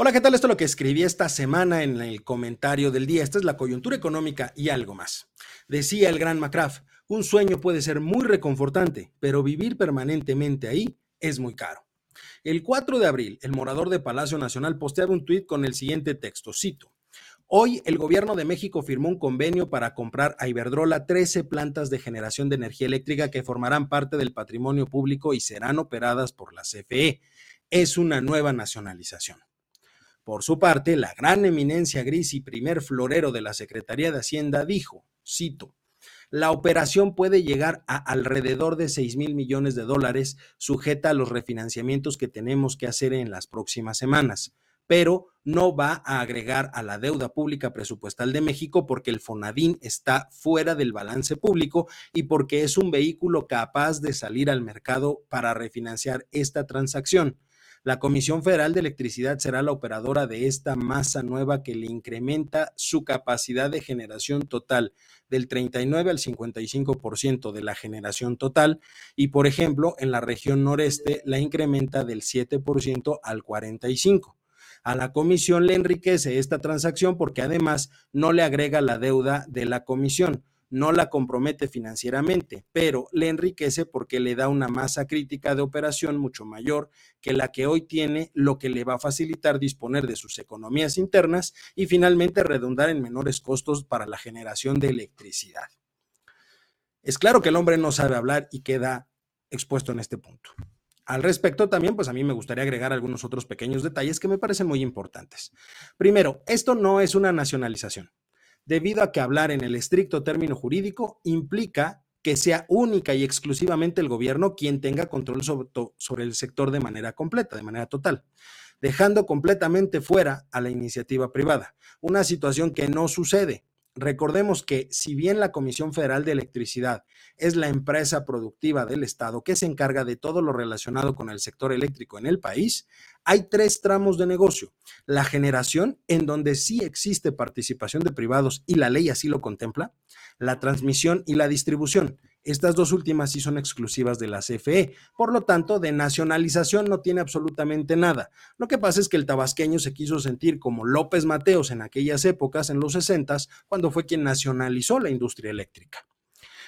Hola, ¿qué tal? Esto es lo que escribí esta semana en el comentario del día. Esta es la coyuntura económica y algo más. Decía el gran McCraft, un sueño puede ser muy reconfortante, pero vivir permanentemente ahí es muy caro. El 4 de abril, el morador de Palacio Nacional posteaba un tuit con el siguiente texto, cito, Hoy el gobierno de México firmó un convenio para comprar a Iberdrola 13 plantas de generación de energía eléctrica que formarán parte del patrimonio público y serán operadas por la CFE. Es una nueva nacionalización. Por su parte, la gran eminencia gris y primer florero de la Secretaría de Hacienda dijo, cito, la operación puede llegar a alrededor de 6 mil millones de dólares, sujeta a los refinanciamientos que tenemos que hacer en las próximas semanas, pero no va a agregar a la deuda pública presupuestal de México porque el Fonadín está fuera del balance público y porque es un vehículo capaz de salir al mercado para refinanciar esta transacción. La Comisión Federal de Electricidad será la operadora de esta masa nueva que le incrementa su capacidad de generación total del 39 al 55% de la generación total y, por ejemplo, en la región noreste la incrementa del 7% al 45%. A la comisión le enriquece esta transacción porque además no le agrega la deuda de la comisión no la compromete financieramente, pero le enriquece porque le da una masa crítica de operación mucho mayor que la que hoy tiene, lo que le va a facilitar disponer de sus economías internas y finalmente redundar en menores costos para la generación de electricidad. Es claro que el hombre no sabe hablar y queda expuesto en este punto. Al respecto también, pues a mí me gustaría agregar algunos otros pequeños detalles que me parecen muy importantes. Primero, esto no es una nacionalización debido a que hablar en el estricto término jurídico implica que sea única y exclusivamente el gobierno quien tenga control sobre, el sector de manera completa, de manera total, dejando completamente fuera a la iniciativa privada, una situación que no sucede Recordemos que si bien la Comisión Federal de Electricidad es la empresa productiva del Estado que se encarga de todo lo relacionado con el sector eléctrico en el país, hay tres tramos de negocio. La generación, en donde sí existe participación de privados y la ley así lo contempla, la transmisión y la distribución, estas dos últimas sí son exclusivas de la CFE, por lo tanto, de nacionalización no tiene absolutamente nada. Lo que pasa es que el tabasqueño se quiso sentir como López Mateos en aquellas épocas, en los 60, cuando fue quien nacionalizó la industria eléctrica.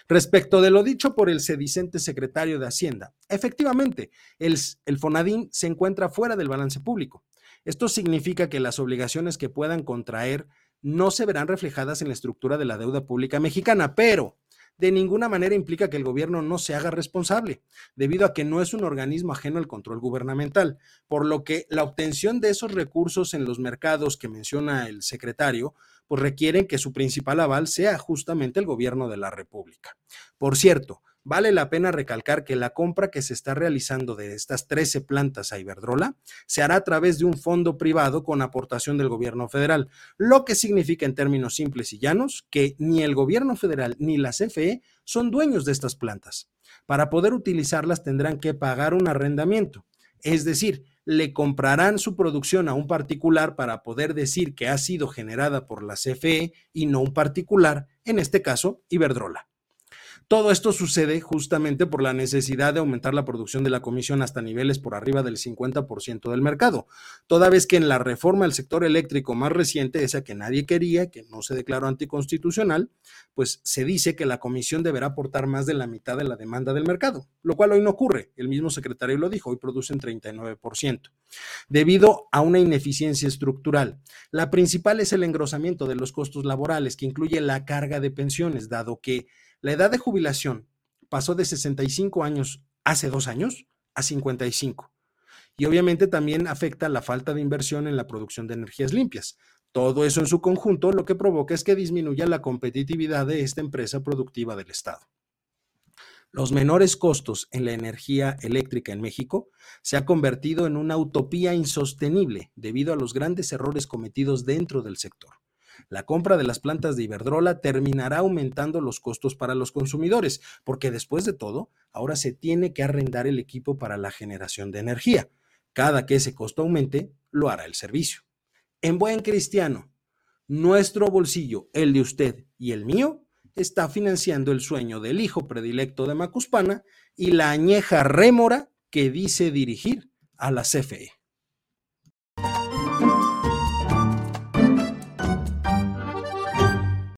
Respecto de lo dicho por el sedicente secretario de Hacienda, efectivamente, el, el Fonadín se encuentra fuera del balance público. Esto significa que las obligaciones que puedan contraer no se verán reflejadas en la estructura de la deuda pública mexicana, pero de ninguna manera implica que el gobierno no se haga responsable, debido a que no es un organismo ajeno al control gubernamental, por lo que la obtención de esos recursos en los mercados que menciona el secretario, pues requieren que su principal aval sea justamente el gobierno de la República. Por cierto, Vale la pena recalcar que la compra que se está realizando de estas 13 plantas a Iberdrola se hará a través de un fondo privado con aportación del gobierno federal, lo que significa en términos simples y llanos que ni el gobierno federal ni la CFE son dueños de estas plantas. Para poder utilizarlas tendrán que pagar un arrendamiento, es decir, le comprarán su producción a un particular para poder decir que ha sido generada por la CFE y no un particular, en este caso Iberdrola. Todo esto sucede justamente por la necesidad de aumentar la producción de la comisión hasta niveles por arriba del 50% del mercado, toda vez que en la reforma del sector eléctrico más reciente, esa que nadie quería, que no se declaró anticonstitucional, pues se dice que la comisión deberá aportar más de la mitad de la demanda del mercado, lo cual hoy no ocurre. El mismo secretario lo dijo, hoy producen 39%, debido a una ineficiencia estructural. La principal es el engrosamiento de los costos laborales, que incluye la carga de pensiones, dado que la edad de jubilación pasó de 65 años hace dos años a 55. Y obviamente también afecta la falta de inversión en la producción de energías limpias. Todo eso en su conjunto lo que provoca es que disminuya la competitividad de esta empresa productiva del Estado. Los menores costos en la energía eléctrica en México se ha convertido en una utopía insostenible debido a los grandes errores cometidos dentro del sector. La compra de las plantas de Iberdrola terminará aumentando los costos para los consumidores, porque después de todo, ahora se tiene que arrendar el equipo para la generación de energía. Cada que ese costo aumente, lo hará el servicio. En buen cristiano, nuestro bolsillo, el de usted y el mío, está financiando el sueño del hijo predilecto de Macuspana y la añeja rémora que dice dirigir a la CFE.